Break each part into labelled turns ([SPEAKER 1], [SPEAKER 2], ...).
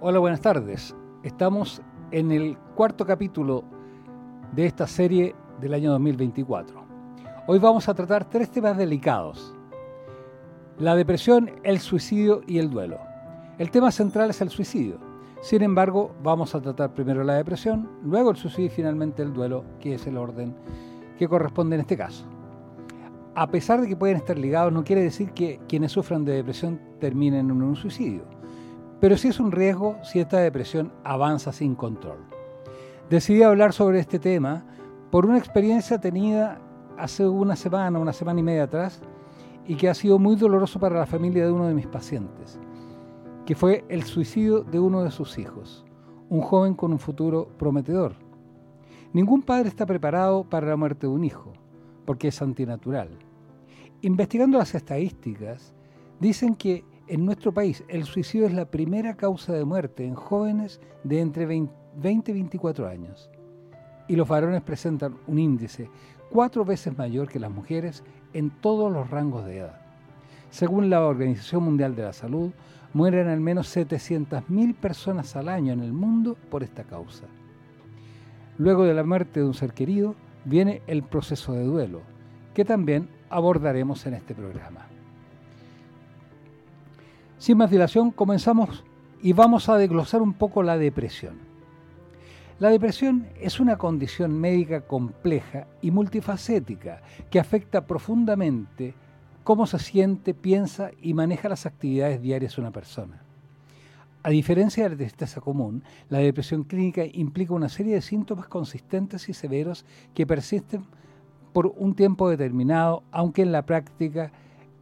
[SPEAKER 1] Hola, buenas tardes. Estamos en el cuarto capítulo de esta serie del año 2024. Hoy vamos a tratar tres temas delicados. La depresión, el suicidio y el duelo. El tema central es el suicidio. Sin embargo, vamos a tratar primero la depresión, luego el suicidio y finalmente el duelo, que es el orden que corresponde en este caso. A pesar de que pueden estar ligados, no quiere decir que quienes sufran de depresión terminen en un suicidio pero sí es un riesgo si esta depresión avanza sin control. Decidí hablar sobre este tema por una experiencia tenida hace una semana, una semana y media atrás, y que ha sido muy doloroso para la familia de uno de mis pacientes, que fue el suicidio de uno de sus hijos, un joven con un futuro prometedor. Ningún padre está preparado para la muerte de un hijo, porque es antinatural. Investigando las estadísticas, dicen que en nuestro país, el suicidio es la primera causa de muerte en jóvenes de entre 20 y 24 años. Y los varones presentan un índice cuatro veces mayor que las mujeres en todos los rangos de edad. Según la Organización Mundial de la Salud, mueren al menos 700.000 personas al año en el mundo por esta causa. Luego de la muerte de un ser querido, viene el proceso de duelo, que también abordaremos en este programa. Sin más dilación, comenzamos y vamos a desglosar un poco la depresión. La depresión es una condición médica compleja y multifacética que afecta profundamente cómo se siente, piensa y maneja las actividades diarias de una persona. A diferencia de la tristeza común, la depresión clínica implica una serie de síntomas consistentes y severos que persisten por un tiempo determinado, aunque en la práctica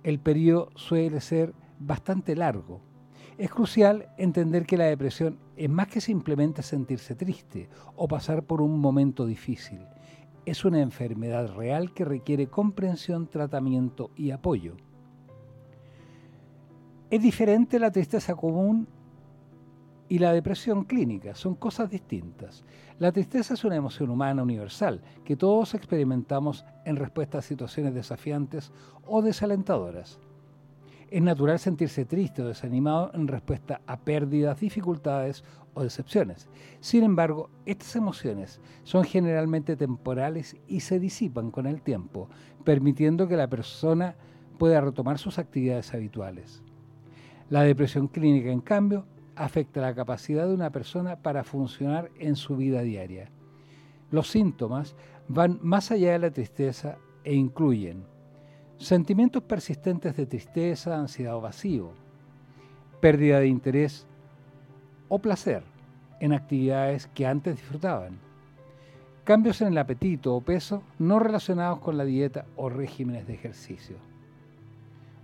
[SPEAKER 1] el periodo suele ser bastante largo. Es crucial entender que la depresión es más que simplemente sentirse triste o pasar por un momento difícil. Es una enfermedad real que requiere comprensión, tratamiento y apoyo. Es diferente la tristeza común y la depresión clínica, son cosas distintas. La tristeza es una emoción humana universal que todos experimentamos en respuesta a situaciones desafiantes o desalentadoras. Es natural sentirse triste o desanimado en respuesta a pérdidas, dificultades o decepciones. Sin embargo, estas emociones son generalmente temporales y se disipan con el tiempo, permitiendo que la persona pueda retomar sus actividades habituales. La depresión clínica, en cambio, afecta la capacidad de una persona para funcionar en su vida diaria. Los síntomas van más allá de la tristeza e incluyen Sentimientos persistentes de tristeza, ansiedad o vacío, pérdida de interés o placer en actividades que antes disfrutaban, cambios en el apetito o peso no relacionados con la dieta o regímenes de ejercicio.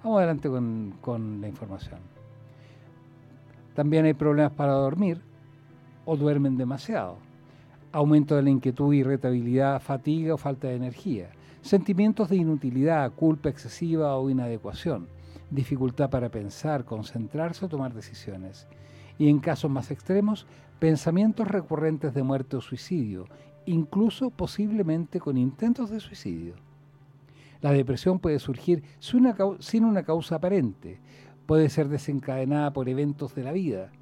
[SPEAKER 1] Vamos adelante con, con la información. También hay problemas para dormir o duermen demasiado, aumento de la inquietud, irritabilidad, fatiga o falta de energía Sentimientos de inutilidad, culpa excesiva o inadecuación, dificultad para pensar, concentrarse o tomar decisiones. Y en casos más extremos, pensamientos recurrentes de muerte o suicidio, incluso posiblemente con intentos de suicidio. La depresión puede surgir sin una causa aparente, puede ser desencadenada por eventos de la vida,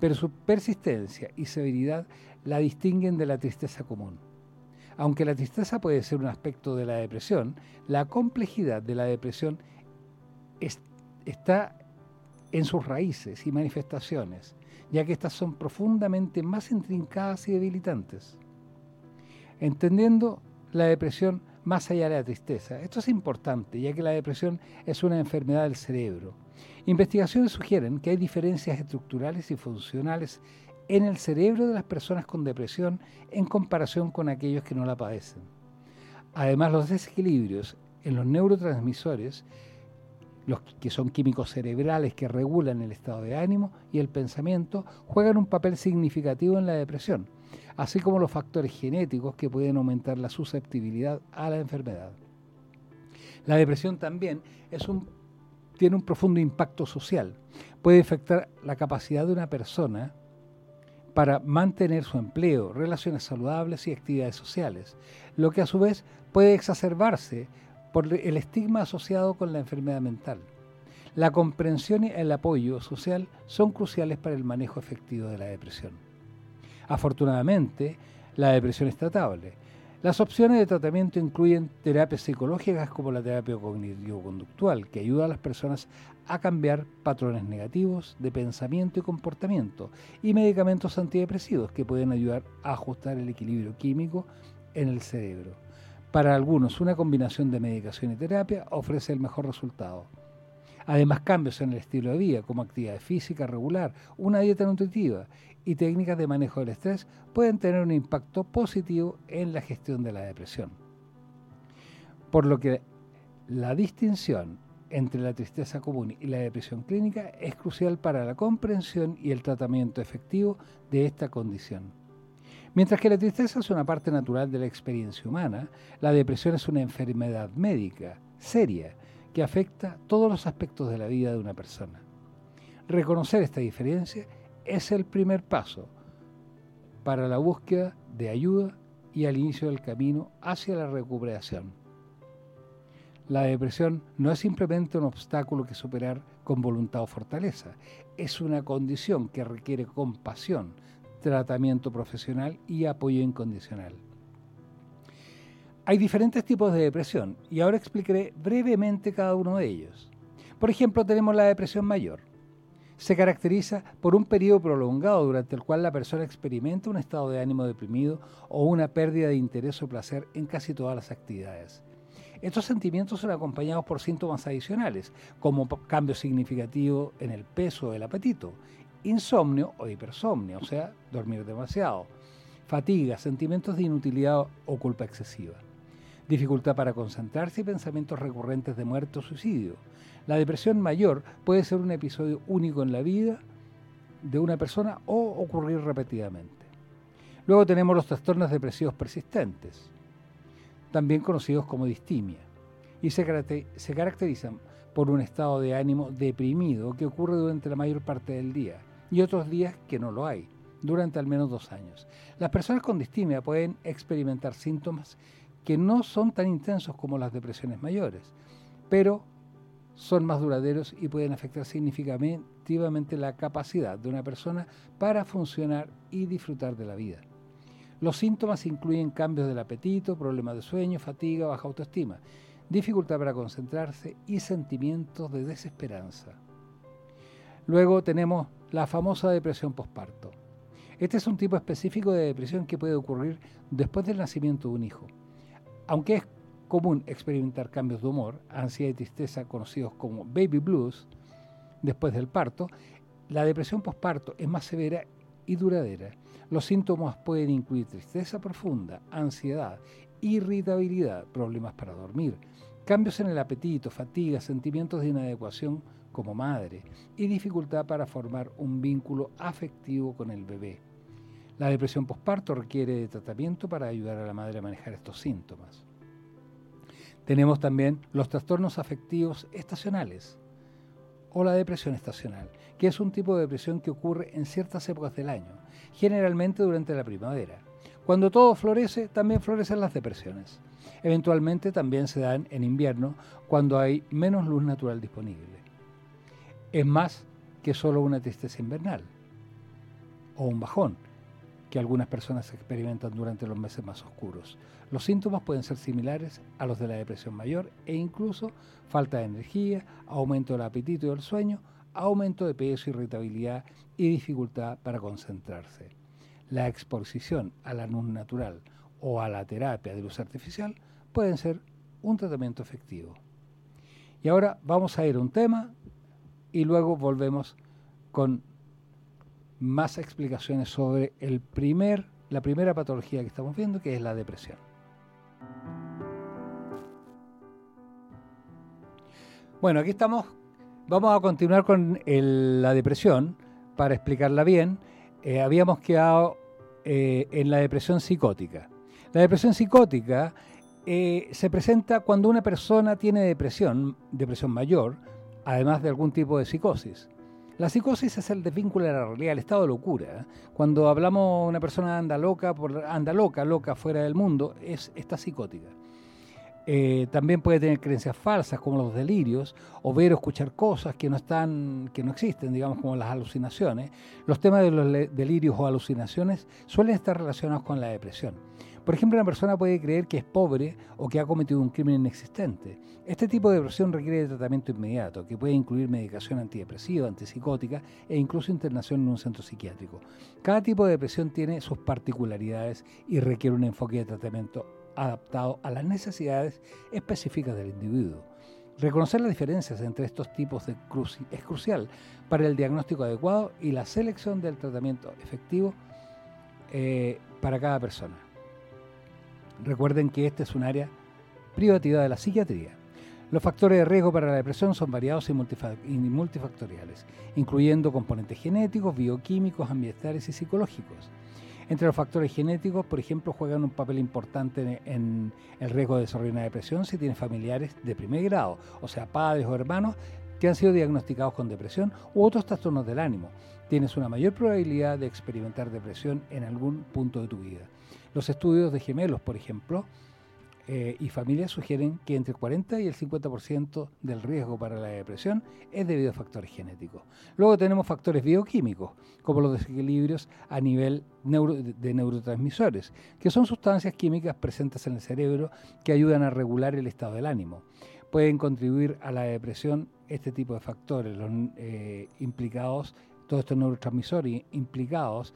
[SPEAKER 1] pero su persistencia y severidad la distinguen de la tristeza común. Aunque la tristeza puede ser un aspecto de la depresión, la complejidad de la depresión está en sus raíces y manifestaciones, ya que estas son profundamente más intrincadas y debilitantes. Entendiendo la depresión más allá de la tristeza. Esto es importante, ya que la depresión es una enfermedad del cerebro. Investigaciones sugieren que hay diferencias estructurales y funcionales en el cerebro de las personas con depresión en comparación con aquellos que no la padecen. Además, los desequilibrios en los neurotransmisores, los que son químicos cerebrales que regulan el estado de ánimo y el pensamiento, juegan un papel significativo en la depresión, así como los factores genéticos que pueden aumentar la susceptibilidad a la enfermedad. La depresión también tiene un profundo impacto social. Puede afectar la capacidad de una persona para mantener su empleo, relaciones saludables y actividades sociales, lo que a su vez puede exacerbarse por el estigma asociado con la enfermedad mental. la comprensión y el apoyo social son cruciales para el manejo efectivo de la depresión. Afortunadamente, la depresión es tratable. Las opciones de tratamiento incluyen terapias psicológicas como la terapia cognitivo-conductual, que ayuda a las personas a cambiar patrones negativos de pensamiento y comportamiento, y medicamentos antidepresivos que pueden ayudar a ajustar el equilibrio químico en el cerebro. Para algunos, una combinación de medicación y terapia ofrece el mejor resultado. Además, cambios en el estilo de vida, como actividad física regular, una dieta nutritiva y técnicas de manejo del estrés, pueden tener un impacto positivo en la gestión de la depresión. Por lo que la distinción entre la tristeza común y la depresión clínica es crucial para la comprensión y el tratamiento efectivo de esta condición. Mientras que la tristeza es una parte natural de la experiencia humana, la depresión es una enfermedad médica seria que afecta todos los aspectos de la vida de una persona. Reconocer esta diferencia es el primer paso para la búsqueda de ayuda y al inicio del camino hacia la recuperación. La depresión no es simplemente un obstáculo que superar con voluntad o fortaleza, es una condición que requiere compasión, tratamiento profesional y apoyo incondicional. Hay diferentes tipos de depresión y ahora explicaré brevemente cada uno de ellos. Por ejemplo, tenemos la depresión mayor. Se caracteriza por un periodo prolongado durante el cual la persona experimenta un estado de ánimo deprimido o una pérdida de interés o placer en casi todas las actividades. Estos sentimientos son acompañados por síntomas adicionales, como cambios significativos en el peso o el apetito, insomnio o hipersomnio, o sea, dormir demasiado, fatiga, sentimientos de inutilidad o culpa excesiva dificultad para concentrarse y pensamientos recurrentes de muerte o suicidio. La depresión mayor puede ser un episodio único en la vida de una persona o ocurrir repetidamente. Luego tenemos los trastornos depresivos persistentes, también conocidos como distimia, y se, caracterizan por un estado de ánimo deprimido que ocurre durante la mayor parte del día y otros días que no lo hay, durante al menos dos años. Las personas con distimia pueden experimentar síntomas que no son tan intensos como las depresiones mayores, pero son más duraderos y pueden afectar significativamente la capacidad de una persona para funcionar y disfrutar de la vida. Los síntomas incluyen cambios del apetito, problemas de sueño, fatiga, baja autoestima, dificultad para concentrarse y sentimientos de desesperanza. Luego tenemos la famosa depresión postparto. Este es un tipo específico de depresión que puede ocurrir después del nacimiento de un hijo. Aunque es común experimentar cambios de humor, ansiedad y tristeza conocidos como baby blues, después del parto, la depresión postparto es más severa y duradera. Los síntomas pueden incluir tristeza profunda, ansiedad, irritabilidad, problemas para dormir, cambios en el apetito, fatiga, sentimientos de inadecuación como madre y dificultad para formar un vínculo afectivo con el bebé. La depresión postparto requiere de tratamiento para ayudar a la madre a manejar estos síntomas. Tenemos también los trastornos afectivos estacionales o la depresión estacional, que es un tipo de depresión que ocurre en ciertas épocas del año, generalmente durante la primavera. Cuando todo florece, también florecen las depresiones. Eventualmente también se dan en invierno, cuando hay menos luz natural disponible. Es más que solo una tristeza invernal o un bajón, que algunas personas experimentan durante los meses más oscuros. Los síntomas pueden ser similares a los de la depresión mayor e incluso falta de energía, aumento del apetito y del sueño, aumento de peso, irritabilidad y dificultad para concentrarse. La exposición a la luz natural o a la terapia de luz artificial pueden ser un tratamiento efectivo. Y ahora vamos a ir a un tema y luego volvemos con más explicaciones sobre el primer, la primera patología que estamos viendo, que es la depresión. Bueno, aquí estamos, vamos a continuar con la depresión para explicarla bien. Eh, habíamos quedado eh, en la depresión psicótica. La depresión psicótica eh, se presenta cuando una persona tiene depresión, depresión mayor, además de algún tipo de psicosis. La psicosis es el desvínculo de la realidad, el estado de locura. Cuando hablamos una persona anda loca, por, anda loca, loca fuera del mundo, es, está psicótica. Eh, también puede tener creencias falsas como los delirios o ver o escuchar cosas que no están, que no existen, digamos como las alucinaciones. Los temas de los delirios o alucinaciones suelen estar relacionados con la depresión. Por ejemplo, una persona puede creer que es pobre o que ha cometido un crimen inexistente. Este tipo de depresión requiere de tratamiento inmediato, que puede incluir medicación antidepresiva, antipsicótica e incluso internación en un centro psiquiátrico. Cada tipo de depresión tiene sus particularidades y requiere un enfoque de tratamiento adaptado a las necesidades específicas del individuo. Reconocer las diferencias entre estos tipos de es crucial para el diagnóstico adecuado y la selección del tratamiento efectivo eh, para cada persona. Recuerden que este es un área privativa de la psiquiatría. Los factores de riesgo para la depresión son variados y multifactoriales, incluyendo componentes genéticos, bioquímicos, ambientales y psicológicos. Entre los factores genéticos, por ejemplo, juegan un papel importante en el riesgo de desarrollar una depresión si tienes familiares de primer grado, o sea, padres o hermanos que han sido diagnosticados con depresión u otros trastornos del ánimo. Tienes una mayor probabilidad de experimentar depresión en algún punto de tu vida. Los estudios de gemelos, por ejemplo, eh, y familias sugieren que entre el 40 y el 50% del riesgo para la depresión es debido a factores genéticos. Luego tenemos factores bioquímicos, como los desequilibrios a nivel de neurotransmisores, que son sustancias químicas presentes en el cerebro que ayudan a regular el estado del ánimo. Pueden contribuir a la depresión este tipo de factores, los eh, implicados, todos estos neurotransmisores implicados,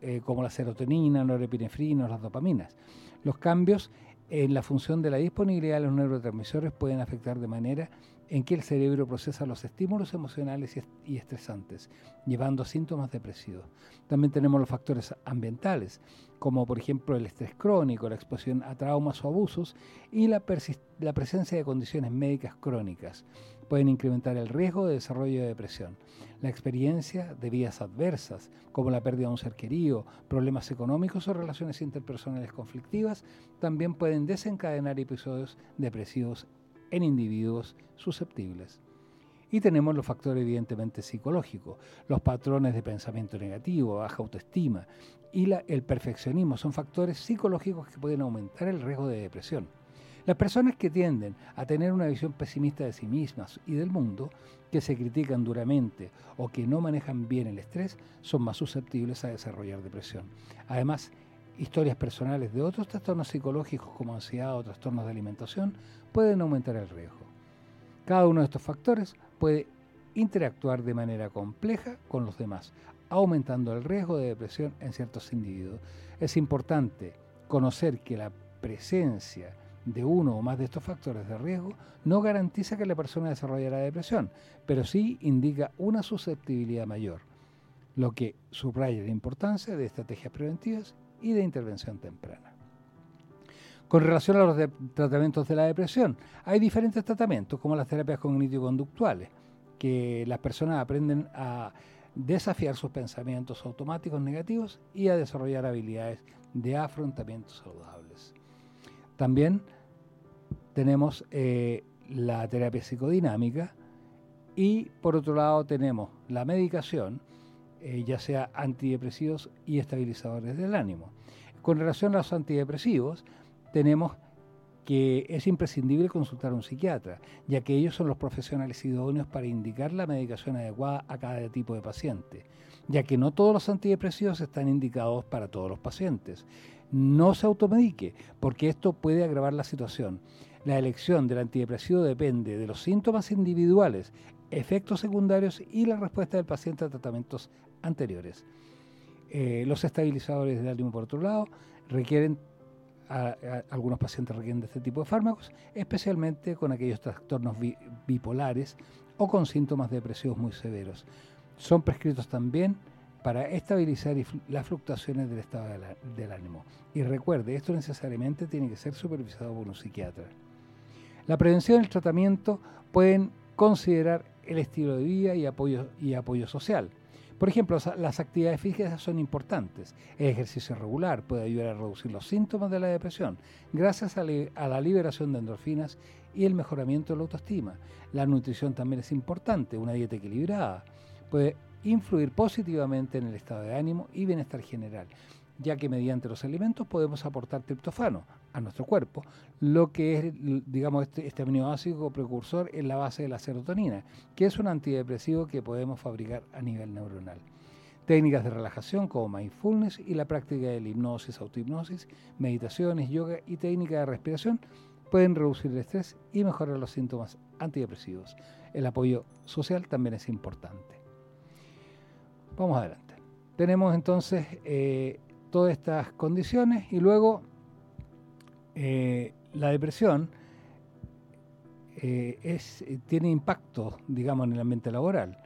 [SPEAKER 1] eh, como la serotonina, norepinefrina, las dopaminas. Los cambios en la función de la disponibilidad los neurotransmisores pueden afectar de manera en que el cerebro procesa los estímulos emocionales y estresantes, llevando a síntomas depresivos. También tenemos los factores ambientales, como por ejemplo el estrés crónico, la exposición a traumas o abusos y la, la presencia de condiciones médicas crónicas. Pueden incrementar el riesgo de desarrollo de depresión. La experiencia de vías adversas, como la pérdida de un ser querido, problemas económicos o relaciones interpersonales conflictivas, también pueden desencadenar episodios depresivos en individuos susceptibles. Y tenemos los factores evidentemente psicológicos, los patrones de pensamiento negativo, baja autoestima y el perfeccionismo son factores psicológicos que pueden aumentar el riesgo de depresión. Las personas que tienden a tener una visión pesimista de sí mismas y del mundo, que se critican duramente o que no manejan bien el estrés, son más susceptibles a desarrollar depresión. Además, historias personales de otros trastornos psicológicos como ansiedad o trastornos de alimentación pueden aumentar el riesgo. Cada uno de estos factores puede interactuar de manera compleja con los demás, aumentando el riesgo de depresión en ciertos individuos. Es importante conocer que la presencia de uno o más de estos factores de riesgo no garantiza que la persona desarrollará depresión, pero sí indica una susceptibilidad mayor, lo que subraya la importancia de estrategias preventivas y de intervención temprana. Con relación a los tratamientos de la depresión, hay diferentes tratamientos, como las terapias cognitivo-conductuales, que las personas aprenden a desafiar sus pensamientos automáticos negativos y a desarrollar habilidades de afrontamiento saludables. También tenemos eh, la terapia psicodinámica y por otro lado tenemos la medicación, eh, ya sea antidepresivos y estabilizadores del ánimo. Con relación a los antidepresivos, tenemos que es imprescindible consultar a un psiquiatra, ya que ellos son los profesionales idóneos para indicar la medicación adecuada a cada tipo de paciente, ya que no todos los antidepresivos están indicados para todos los pacientes. No se automedique, porque esto puede agravar la situación. La elección del antidepresivo depende de los síntomas individuales, efectos secundarios y la respuesta del paciente a tratamientos anteriores. Eh, los estabilizadores del ánimo, por otro lado, requieren algunos pacientes requieren de este tipo de fármacos, especialmente con aquellos trastornos bipolares o con síntomas depresivos muy severos. Son prescritos también para estabilizar las fluctuaciones del estado del ánimo. Y recuerde, esto necesariamente tiene que ser supervisado por un psiquiatra. La prevención y el tratamiento pueden considerar el estilo de vida y apoyo, y apoyo social. Por ejemplo, las actividades físicas son importantes. El ejercicio regular puede ayudar a reducir los síntomas de la depresión gracias a, la liberación de endorfinas y el mejoramiento de la autoestima. La nutrición también es importante. Una dieta equilibrada puede influir positivamente en el estado de ánimo y bienestar general. Ya que mediante los alimentos podemos aportar triptofano a nuestro cuerpo, lo que es, digamos, este, este aminoácido precursor en la base de la serotonina, que es un antidepresivo que podemos fabricar a nivel neuronal. Técnicas de relajación como mindfulness y la práctica de hipnosis, autohipnosis, meditaciones, yoga y técnicas de respiración pueden reducir el estrés y mejorar los síntomas antidepresivos. El apoyo social también es importante. Vamos adelante. Tenemos entonces eh, todas estas condiciones y luego eh, la depresión eh, es, tiene impacto, digamos, en el ambiente laboral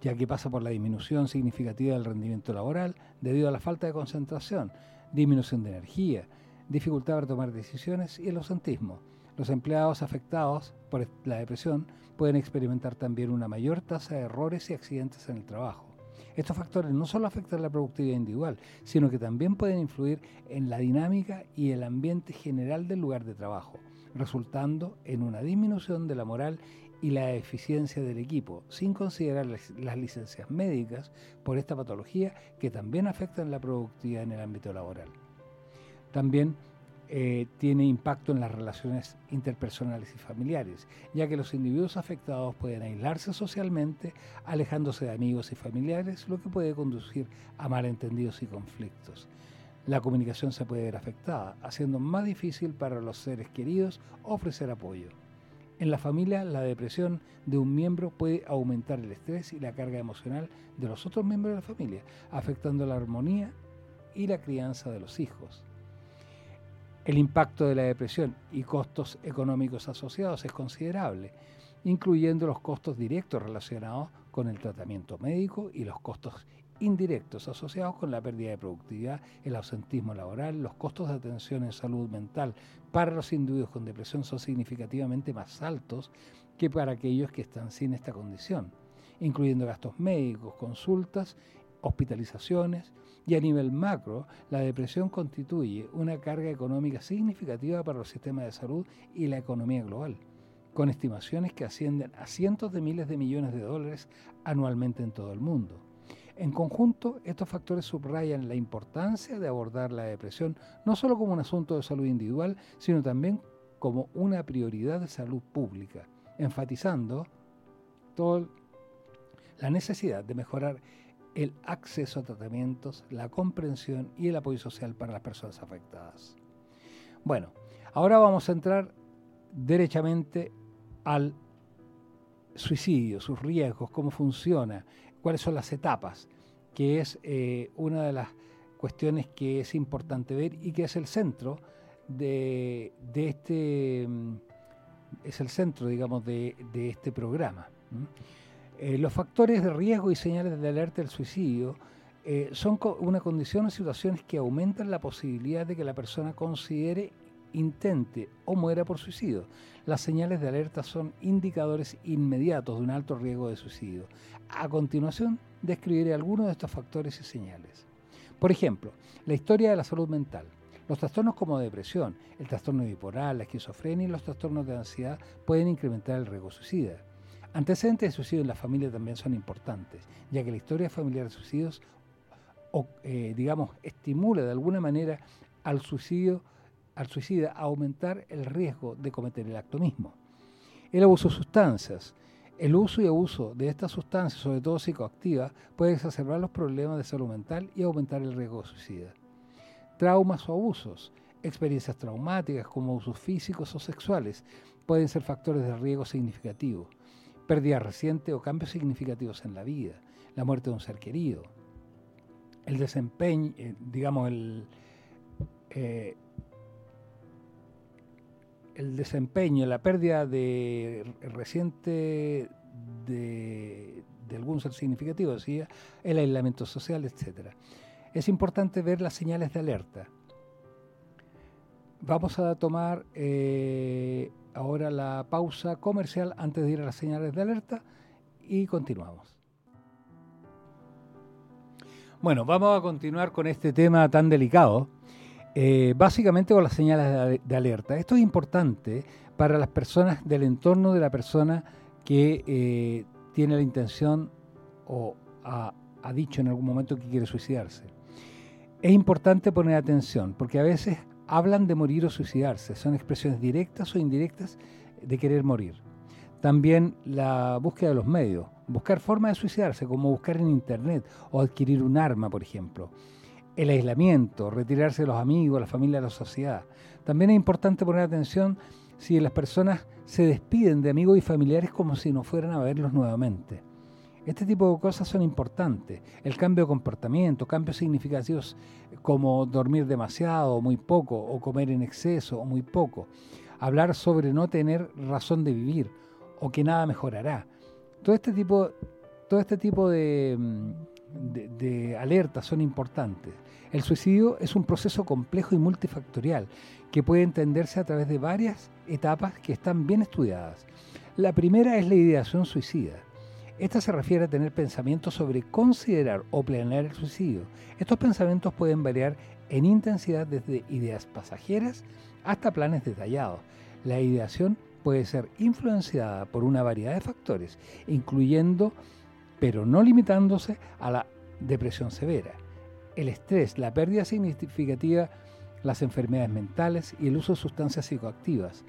[SPEAKER 1] ya que pasa por la disminución significativa del rendimiento laboral debido a la falta de concentración, disminución de energía, dificultad para tomar decisiones y el ausentismo. Los empleados afectados por la depresión pueden experimentar también una mayor tasa de errores y accidentes en el trabajo. Estos factores no solo afectan la productividad individual, sino que también pueden influir en la dinámica y el ambiente general del lugar de trabajo, resultando en una disminución de la moral y la eficiencia del equipo, sin considerar las, licencias médicas por esta patología que también afectan la productividad en el ámbito laboral. También eh, tiene impacto en las relaciones interpersonales y familiares, ya que los individuos afectados pueden aislarse socialmente, alejándose de amigos y familiares, lo que puede conducir a malentendidos y conflictos. La comunicación se puede ver afectada, haciendo más difícil para los seres queridos ofrecer apoyo. En la familia, la depresión de un miembro puede aumentar el estrés y la carga emocional de los otros miembros de la familia, afectando la armonía y la crianza de los hijos. El impacto de la depresión y costos económicos asociados es considerable, incluyendo los costos directos relacionados con el tratamiento médico y los costos indirectos asociados con la pérdida de productividad, el ausentismo laboral, los costos de atención en salud mental para los individuos con depresión son significativamente más altos que para aquellos que están sin esta condición, incluyendo gastos médicos, consultas, hospitalizaciones y a nivel macro, la depresión constituye una carga económica significativa para los sistemas de salud y la economía global con estimaciones que ascienden a cientos de miles de millones de dólares anualmente en todo el mundo. En conjunto, estos factores subrayan la importancia de abordar la depresión no solo como un asunto de salud individual, sino también como una prioridad de salud pública, enfatizando toda la necesidad de mejorar el acceso a tratamientos, la comprensión y el apoyo social para las personas afectadas. Bueno, ahora vamos a entrar derechamente al suicidio, sus riesgos, cómo funciona, cuáles son las etapas, que es eh, una de las cuestiones que es importante ver y que es el centro de, este mm, es el centro, digamos, de, este programa. Eh, los factores de riesgo y señales de alerta del suicidio eh, son una condición o situaciones que aumentan la posibilidad de que la persona considere intente o muera por suicidio. Las señales de alerta son indicadores inmediatos de un alto riesgo de suicidio. A continuación, describiré algunos de estos factores y señales. Por ejemplo, la historia de la salud mental. Los trastornos como depresión, el trastorno bipolar, la esquizofrenia y los trastornos de ansiedad pueden incrementar el riesgo suicida. Antecedentes de suicidio en la familia también son importantes, ya que la historia familiar de suicidios, eh, digamos, estimula de alguna manera al suicidio al suicida a aumentar el riesgo de cometer el acto mismo. El abuso de sustancias. El uso y abuso de estas sustancias, sobre todo psicoactivas, puede exacerbar los problemas de salud mental y aumentar el riesgo de suicida. Traumas o abusos. Experiencias traumáticas como abusos físicos o sexuales pueden ser factores de riesgo significativo. Pérdida reciente o cambios significativos en la vida. La muerte de un ser querido. El desempeño, eh, digamos, el, eh, el desempeño, la pérdida de reciente de, algún ser significativo, decía, el aislamiento social, etc. Es importante ver las señales de alerta. Vamos a tomar eh, ahora la pausa comercial antes de ir a las señales de alerta y continuamos. Bueno, vamos a continuar con este tema tan delicado eh, básicamente con las señales de, alerta. Esto es importante para las personas del entorno de la persona que eh, tiene la intención o ha, dicho en algún momento que quiere suicidarse. Es importante poner atención porque a veces hablan de morir o suicidarse, son expresiones directas o indirectas de querer morir. También la búsqueda de los medios, buscar formas de suicidarse, como buscar en internet o adquirir un arma, por ejemplo. El aislamiento, retirarse de los amigos, la familia, la sociedad. También es importante poner atención si las personas se despiden de amigos y familiares como si no fueran a verlos nuevamente. Este tipo de cosas son importantes. El cambio de comportamiento, cambios significativos como dormir demasiado o muy poco, o comer en exceso o muy poco. Hablar sobre no tener razón de vivir o que nada mejorará. Todo este tipo, todo este tipo de, mm, de alertas son importantes. El suicidio es un proceso complejo y multifactorial que puede entenderse a través de varias etapas que están bien estudiadas. La primera es la ideación suicida. Esta se refiere a tener pensamientos sobre considerar o planear el suicidio. Estos pensamientos pueden variar en intensidad desde ideas pasajeras hasta planes detallados. La ideación puede ser influenciada por una variedad de factores, incluyendo, pero no limitándose, a la depresión severa, el estrés, la pérdida significativa, las enfermedades mentales y el uso de sustancias psicoactivas.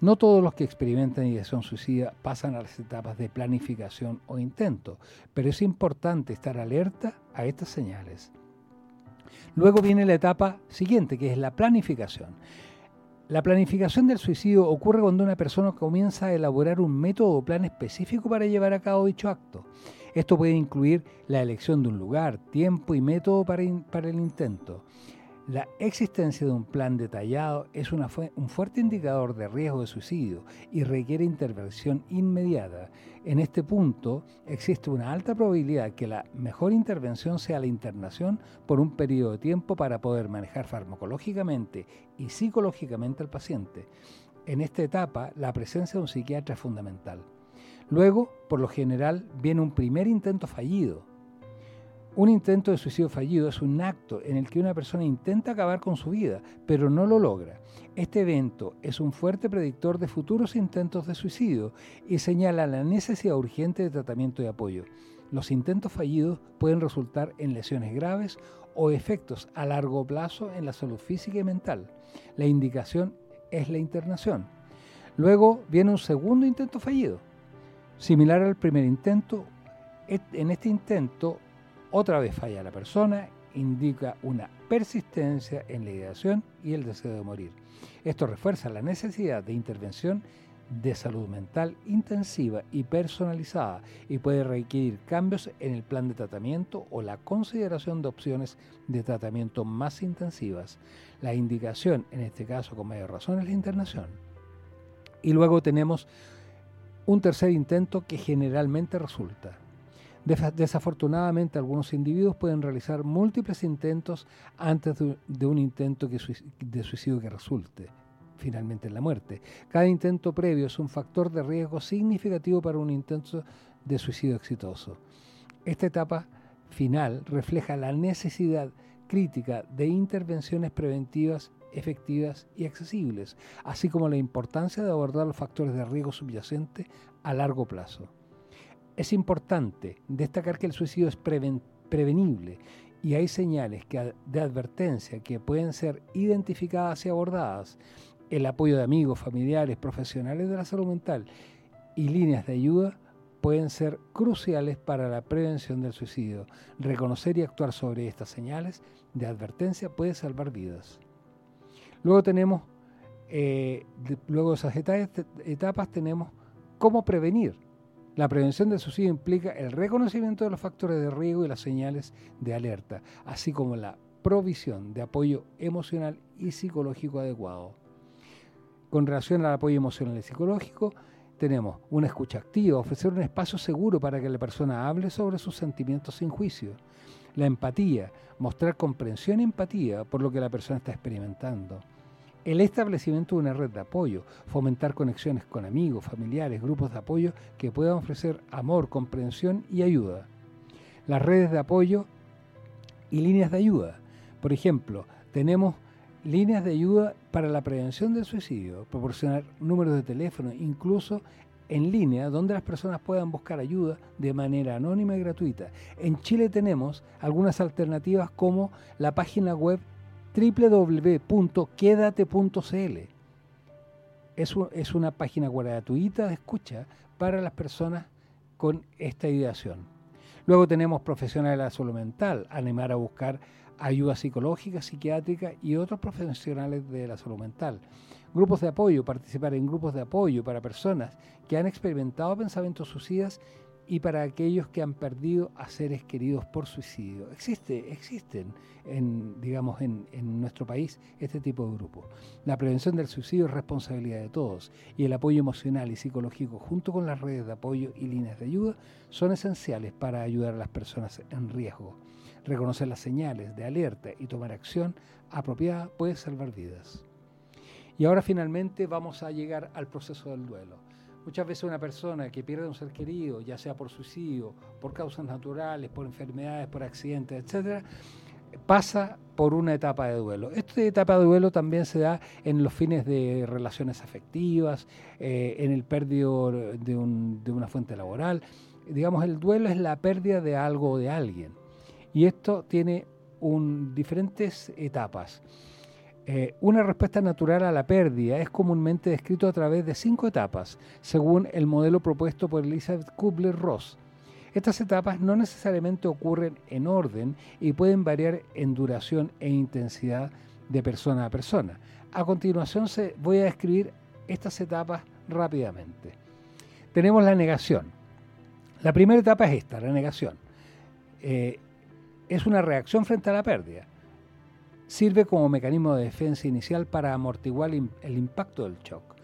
[SPEAKER 1] No todos los que experimentan ideación suicida pasan a las etapas de planificación o intento, pero es importante estar alerta a estas señales. Luego viene la etapa siguiente, que es la planificación. La planificación del suicidio ocurre cuando una persona comienza a elaborar un método o plan específico para llevar a cabo dicho acto. Esto puede incluir la elección de un lugar, tiempo y método para, para el intento. La existencia de un plan detallado es un fuerte indicador de riesgo de suicidio y requiere intervención inmediata. En este punto existe una alta probabilidad que la mejor intervención sea la internación por un periodo de tiempo para poder manejar farmacológicamente y psicológicamente al paciente. En esta etapa, la presencia de un psiquiatra es fundamental. Luego, por lo general, viene un primer intento fallido, un intento de suicidio fallido es un acto en el que una persona intenta acabar con su vida, pero no lo logra. Este evento es un fuerte predictor de futuros intentos de suicidio y señala la necesidad urgente de tratamiento y apoyo. Los intentos fallidos pueden resultar en lesiones graves o efectos a largo plazo en la salud física y mental. La indicación es la internación. Luego viene un segundo intento fallido. Similar al primer intento, en este intento otra vez falla la persona, indica una persistencia en la ideación y el deseo de morir. Esto refuerza la necesidad de intervención de salud mental intensiva y personalizada y puede requerir cambios en el plan de tratamiento o la consideración de opciones de tratamiento más intensivas. La indicación, en este caso con mayor razón, es la internación. Y luego tenemos un tercer intento que generalmente resulta. Desafortunadamente, algunos individuos pueden realizar múltiples intentos antes de un intento de suicidio que resulte finalmente en la muerte. Cada intento previo es un factor de riesgo significativo para un intento de suicidio exitoso. Esta etapa final refleja la necesidad crítica de intervenciones preventivas efectivas y accesibles, así como la importancia de abordar los factores de riesgo subyacentes a largo plazo. Es importante destacar que el suicidio es prevenible y hay señales de advertencia que pueden ser identificadas y abordadas. El apoyo de amigos, familiares, profesionales de la salud mental y líneas de ayuda pueden ser cruciales para la prevención del suicidio. Reconocer y actuar sobre estas señales de advertencia puede salvar vidas. Luego tenemos, eh, luego de esas etapas tenemos cómo prevenir la prevención del suicidio implica el reconocimiento de los factores de riesgo y las señales de alerta, así como la provisión de apoyo emocional y psicológico adecuado. Con relación al apoyo emocional y psicológico, tenemos una escucha activa, ofrecer un espacio seguro para que la persona hable sobre sus sentimientos sin juicio. La empatía, mostrar comprensión y empatía por lo que la persona está experimentando el establecimiento de una red de apoyo, fomentar conexiones con amigos, familiares, grupos de apoyo que puedan ofrecer amor, comprensión y ayuda. Las redes de apoyo y líneas de ayuda. Por ejemplo, tenemos líneas de ayuda para la prevención del suicidio, proporcionar números de teléfono, incluso en línea donde las personas puedan buscar ayuda de manera anónima y gratuita. En Chile tenemos algunas alternativas como la página web www.quedate.cl. Es, es una página gratuita de escucha para las personas con esta ideación. Luego tenemos profesionales de la salud mental, animar a buscar ayuda psicológica, psiquiátrica y otros profesionales de la salud mental. Grupos de apoyo, participar en grupos de apoyo para personas que han experimentado pensamientos suicidas y para aquellos que han perdido a seres queridos por suicidio. Existe, existen en, digamos, en, en, nuestro país este tipo de grupos. La prevención del suicidio es responsabilidad de todos y el apoyo emocional y psicológico junto con las redes de apoyo y líneas de ayuda son esenciales para ayudar a las personas en riesgo. Reconocer las señales de alerta y tomar acción apropiada puede salvar vidas. Y ahora finalmente vamos a llegar al proceso del duelo. Muchas veces una persona que pierde un ser querido, ya sea por suicidio, por causas naturales, por enfermedades, por accidentes, etcétera, pasa por una etapa de duelo. Esta etapa de duelo también se da en los fines de relaciones afectivas, eh, en el pérdida de, de una fuente laboral. Digamos, el duelo es la pérdida de algo o de alguien. Y esto tiene un, diferentes etapas. Eh, una respuesta natural a la pérdida es comúnmente descrito a través de cinco etapas, según el modelo propuesto por Elizabeth Kubler-Ross. Estas etapas no necesariamente ocurren en orden y pueden variar en duración e intensidad de persona a persona. A continuación se, voy a describir estas etapas rápidamente. Tenemos la negación. La primera etapa es esta, la negación. Eh, es una reacción frente a la pérdida sirve como mecanismo de defensa inicial para amortiguar el impacto del shock.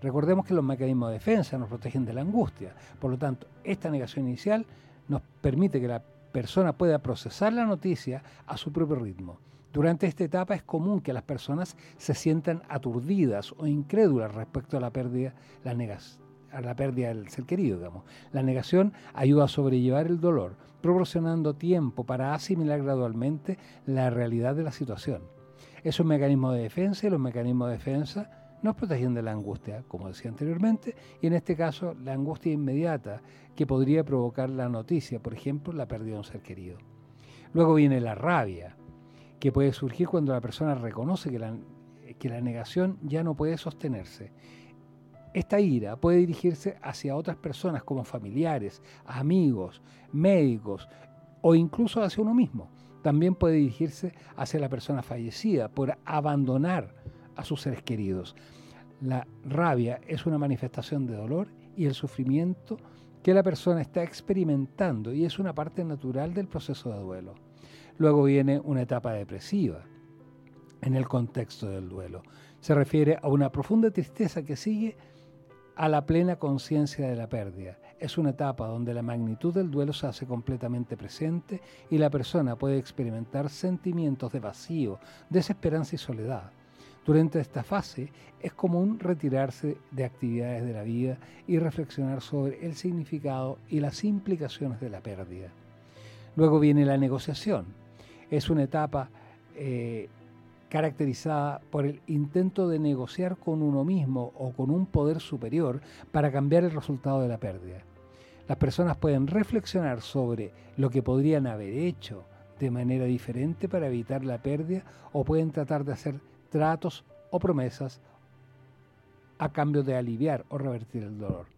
[SPEAKER 1] Recordemos que los mecanismos de defensa nos protegen de la angustia, por lo tanto, esta negación inicial nos permite que la persona pueda procesar la noticia a su propio ritmo. Durante esta etapa es común que las personas se sientan aturdidas o incrédulas respecto a la pérdida, la a la pérdida del ser querido. Digamos. La negación ayuda a sobrellevar el dolor, proporcionando tiempo para asimilar gradualmente la realidad de la situación. Es un mecanismo de defensa y los mecanismos de defensa nos protegen de la angustia, como decía anteriormente, y en este caso la angustia inmediata que podría provocar la noticia, por ejemplo, la pérdida de un ser querido. Luego viene la rabia, que puede surgir cuando la persona reconoce que la, que la negación ya no puede sostenerse esta ira puede dirigirse hacia otras personas como familiares, amigos, médicos o incluso hacia uno mismo. También puede dirigirse hacia la persona fallecida por abandonar a sus seres queridos. La rabia es una manifestación de dolor y el sufrimiento que la persona está experimentando y es una parte natural del proceso de duelo. Luego viene una etapa depresiva en el contexto del duelo. Se refiere a una profunda tristeza que sigue a la plena conciencia de la pérdida. Es una etapa donde la magnitud del duelo se hace completamente presente y la persona puede experimentar sentimientos de vacío, desesperanza y soledad. Durante esta fase es común retirarse de actividades de la vida y reflexionar sobre el significado y las implicaciones de la pérdida. Luego viene la negociación. Es una etapa eh, caracterizada por el intento de negociar con uno mismo o con un poder superior para cambiar el resultado de la pérdida. Las personas pueden reflexionar sobre lo que podrían haber hecho de manera diferente para evitar la pérdida o pueden tratar de hacer tratos o promesas a cambio de aliviar o revertir el dolor.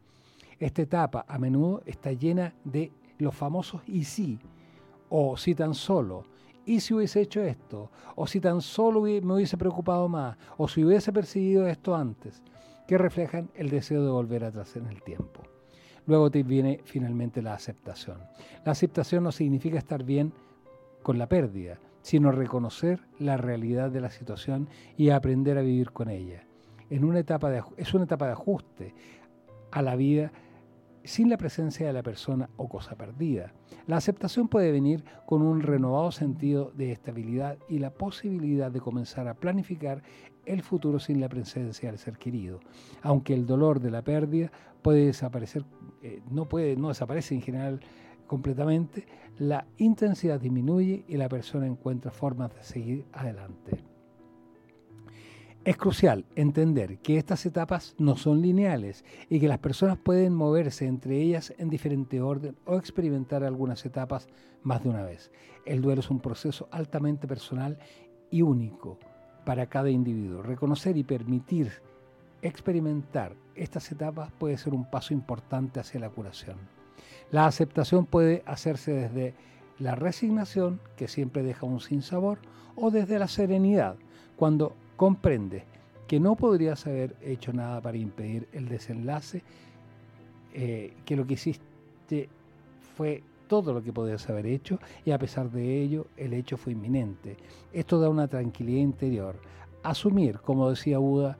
[SPEAKER 1] Esta etapa a menudo está llena de los famosos y sí o si tan solo ¿y si hubiese hecho esto? ¿O si tan solo me hubiese preocupado más? ¿O si hubiese percibido esto antes? Que reflejan el deseo de volver atrás en el tiempo. Luego te viene finalmente la aceptación. La aceptación no significa estar bien con la pérdida, sino reconocer la realidad de la situación y aprender a vivir con ella. En una etapa de, es una etapa de ajuste a la vida sin la presencia de la persona o cosa perdida. La aceptación puede venir con un renovado sentido de estabilidad y la posibilidad de comenzar a planificar el futuro sin la presencia del ser querido. Aunque el dolor de la pérdida puede desaparecer, eh, no puede, no desaparece en general completamente, la intensidad disminuye y la persona encuentra formas de seguir adelante. Es crucial entender que estas etapas no son lineales y que las personas pueden moverse entre ellas en diferente orden o experimentar algunas etapas más de una vez. El duelo es un proceso altamente personal y único para cada individuo. Reconocer y permitir experimentar estas etapas puede ser un paso importante hacia la curación. La aceptación puede hacerse desde la resignación, que siempre deja un sinsabor, o desde la serenidad, cuando comprende que no podrías haber hecho nada para impedir el desenlace, eh, que lo que hiciste fue todo lo que podías haber hecho y a pesar de ello el hecho fue inminente. Esto da una tranquilidad interior. Asumir, como decía Buda,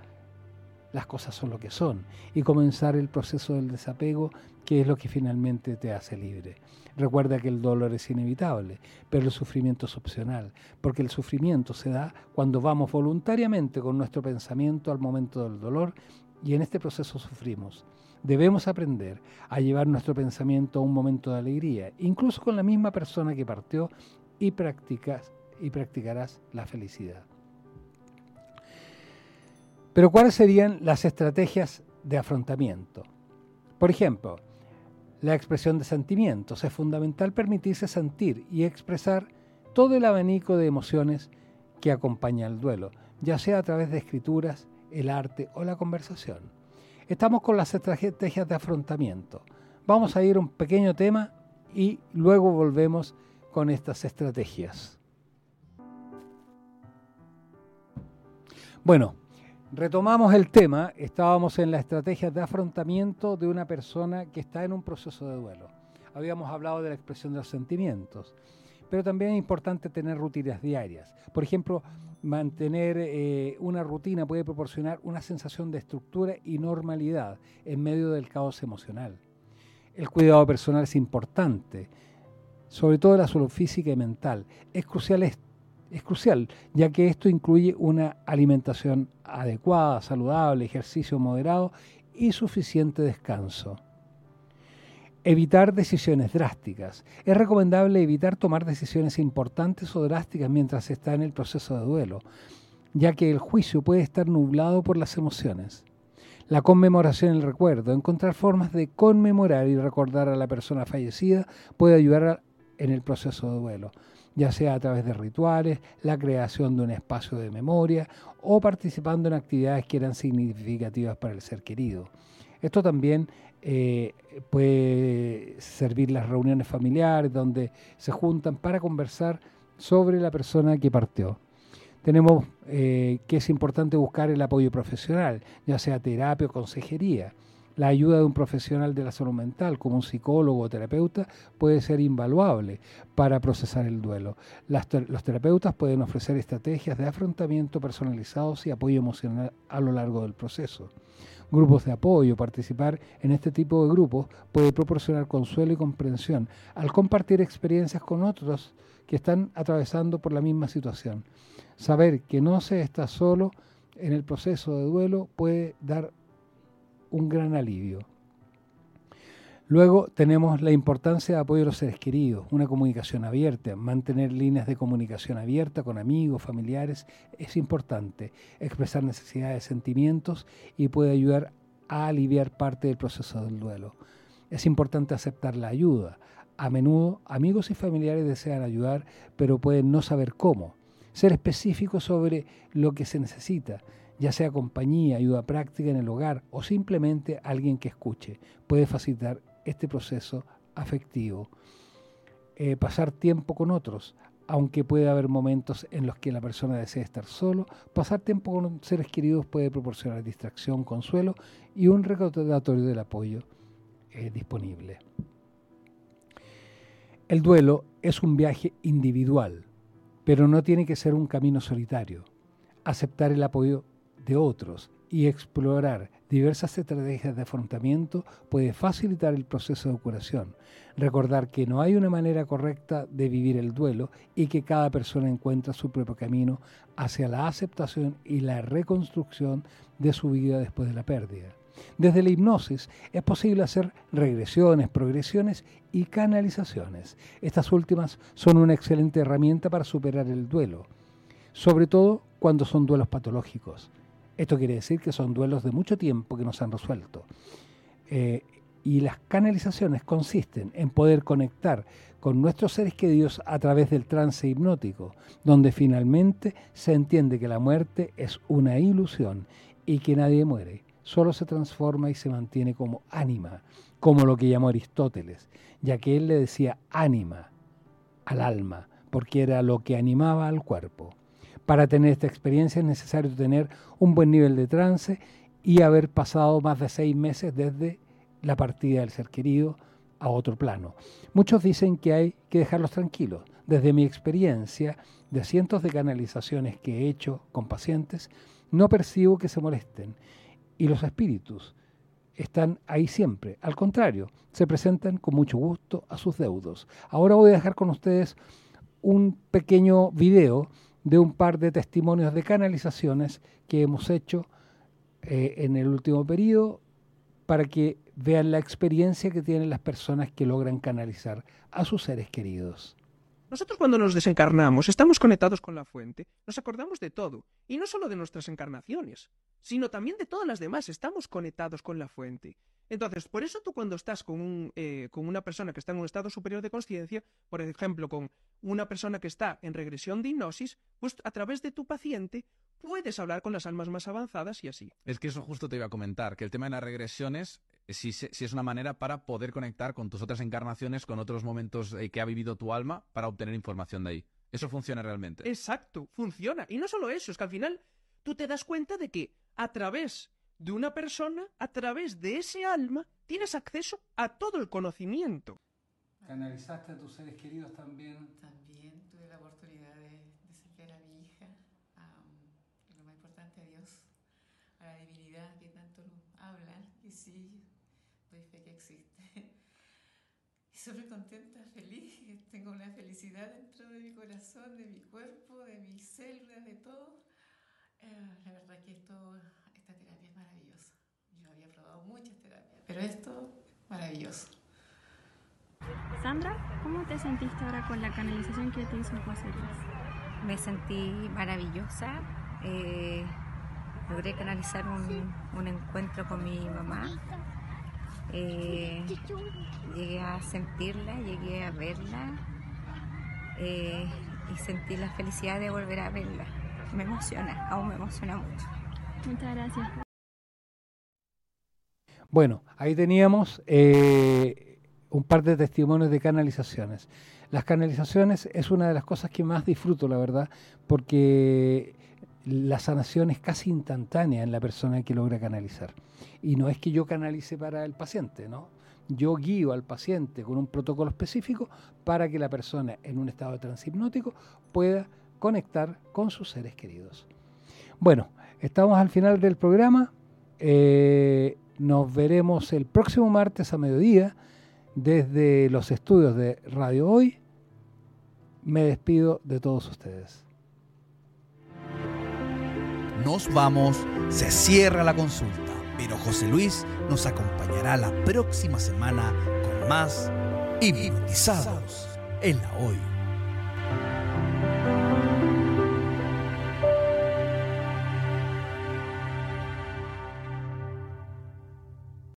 [SPEAKER 1] las cosas son lo que son y comenzar el proceso del desapego, que es lo que finalmente te hace libre. Recuerda que el dolor es inevitable, pero el sufrimiento es opcional, porque el sufrimiento se da cuando vamos voluntariamente con nuestro pensamiento al momento del dolor y en este proceso sufrimos. Debemos aprender a llevar nuestro pensamiento a un momento de alegría, incluso con la misma persona que partió, y, practicas, y practicarás la felicidad. Pero ¿cuáles serían las estrategias de afrontamiento? Por ejemplo, la expresión de sentimientos. Es fundamental permitirse sentir y expresar todo el abanico de emociones que acompaña el duelo, ya sea a través de escrituras, el arte o la conversación. Estamos con las estrategias de afrontamiento. Vamos a ir a un pequeño tema y luego volvemos con estas estrategias. Bueno, retomamos el tema. Estábamos en la estrategia de afrontamiento de una persona que está en un proceso de duelo. Habíamos hablado de la expresión de los sentimientos, pero también es importante tener rutinas diarias. Por ejemplo, mantener eh, una rutina puede proporcionar una sensación de estructura y normalidad en medio del caos emocional. El cuidado personal es importante, sobre todo la salud física y mental. Es crucial, es, es crucial, ya que esto incluye una alimentación adecuada, saludable, ejercicio moderado y suficiente descanso. Evitar decisiones drásticas. Es recomendable evitar tomar decisiones importantes o drásticas mientras está en el proceso de duelo, ya que el juicio puede estar nublado por las emociones. La conmemoración y el recuerdo. Encontrar formas de conmemorar y recordar a la persona fallecida puede ayudar en el proceso de duelo, ya sea a través de rituales, la creación de un espacio de memoria o participando en actividades que eran significativas para el ser querido. Esto también eh, puede servir las reuniones familiares donde se juntan para conversar sobre la persona que partió. Tenemos eh, que es importante buscar el apoyo profesional, ya sea terapia o consejería. La ayuda de un profesional de la salud mental, como un psicólogo o terapeuta, puede ser invaluable para procesar el duelo. los terapeutas pueden ofrecer estrategias de afrontamiento personalizados y apoyo emocional a lo largo del proceso grupos de apoyo. Participar en este tipo de grupos puede proporcionar consuelo y comprensión al compartir experiencias con otros que están atravesando por la misma situación. Saber que no se está solo en el proceso de duelo puede dar un gran alivio. Luego tenemos la importancia de apoyo a los seres queridos, una comunicación abierta, mantener líneas de comunicación abierta con amigos, familiares, es importante. Expresar necesidades, sentimientos y puede ayudar a aliviar parte del proceso del duelo. Es importante aceptar la ayuda. A menudo amigos y familiares desean ayudar, pero pueden no saber cómo. Ser específico sobre lo que se necesita, ya sea compañía, ayuda práctica en el hogar o simplemente alguien que escuche, puede facilitar este proceso afectivo. Eh, pasar tiempo con otros, aunque puede haber momentos en los que la persona desea estar solo, pasar tiempo con seres queridos puede proporcionar distracción, consuelo y un recordatorio del apoyo eh, disponible. El duelo es un viaje individual, pero no tiene que ser un camino solitario. Aceptar el apoyo de otros y explorar diversas estrategias de afrontamiento puede facilitar el proceso de curación. Recordar que no hay una manera correcta de vivir el duelo y que cada persona encuentra su propio camino hacia la aceptación y la reconstrucción de su vida después de la pérdida. Desde la hipnosis es posible hacer regresiones, progresiones y canalizaciones. Estas últimas son una excelente herramienta para superar el duelo, sobre todo cuando son duelos patológicos Esto quiere decir que son duelos de mucho tiempo que no se han resuelto. Eh, y las canalizaciones consisten en poder conectar con nuestros seres queridos a través del trance hipnótico, donde finalmente se entiende que la muerte es una ilusión y que nadie muere, solo se transforma y se mantiene como ánima, como lo que llamó Aristóteles, ya que él le decía ánima al alma, porque era lo que animaba al cuerpo. Para tener esta experiencia es necesario tener un buen nivel de trance y haber pasado más de seis meses desde la partida del ser querido a otro plano. Muchos dicen que hay que dejarlos tranquilos. Desde mi experiencia de cientos de canalizaciones que he hecho con pacientes, no percibo que se molesten. Y los espíritus están ahí siempre. Al contrario, se presentan con mucho gusto a sus deudos. Ahora voy a dejar con ustedes un pequeño video de un par de testimonios de canalizaciones que hemos hecho eh, en el último periodo para que vean la experiencia que tienen las personas que logran canalizar a sus seres queridos.
[SPEAKER 2] Nosotros cuando nos desencarnamos estamos conectados con la fuente, nos acordamos de todo, y no solo de nuestras encarnaciones, sino también de todas las demás, estamos conectados con la fuente. Entonces, por eso tú cuando estás con, un, eh, con una persona que está en un estado superior de conciencia, por ejemplo, con una persona que está en regresión de hipnosis, pues a través de tu paciente puedes hablar con las almas más avanzadas y así.
[SPEAKER 3] Es que eso justo te iba a comentar, que el tema de las regresiones si, si, es una manera para poder conectar con tus otras encarnaciones, con otros momentos eh, que ha vivido tu alma, para obtener información de ahí. Eso funciona realmente.
[SPEAKER 2] Exacto, funciona. Y no solo eso, es que al final tú te das cuenta de que a través de una persona, a través de ese alma, tienes acceso a todo el conocimiento.
[SPEAKER 1] ¿Canalizaste a tus seres queridos también?
[SPEAKER 4] También tuve la oportunidad de, de a mi hija, a, lo más importante a Dios, a la divinidad que tanto hablan, y sí, doy fe que existe. Y súper contenta, feliz, tengo una felicidad dentro de mi corazón, de mi cuerpo, de mis células, de todo. Eh, la verdad que esto, esta terapia es maravillosa. Yo había probado muchas terapias, pero esto, maravilloso.
[SPEAKER 5] Sandra, ¿cómo te sentiste ahora con la canalización que te hizo José
[SPEAKER 6] Me sentí maravillosa. Eh, logré canalizar un, un, encuentro con mi mamá. Eh, llegué a sentirla, llegué a verla eh, y sentí la felicidad de volver a verla. Me emociona, aún me emociona mucho.
[SPEAKER 5] Muchas gracias.
[SPEAKER 1] Bueno, ahí teníamos eh, un par de testimonios de canalizaciones. Las canalizaciones es una de las cosas que más disfruto, la verdad, porque la sanación es casi instantánea en la persona que logra canalizar. Y no es que yo canalice para el paciente, ¿no? Yo guío al paciente con un protocolo específico para que la persona en un estado de transhipnótico pueda conectar con sus seres queridos. Bueno, estamos al final del programa. Eh, nos veremos el próximo martes a mediodía desde los estudios de Radio Hoy, me despido de todos ustedes.
[SPEAKER 7] Nos vamos, se cierra la consulta, pero José Luis nos acompañará la próxima semana con más hipnotizados en la Hoy.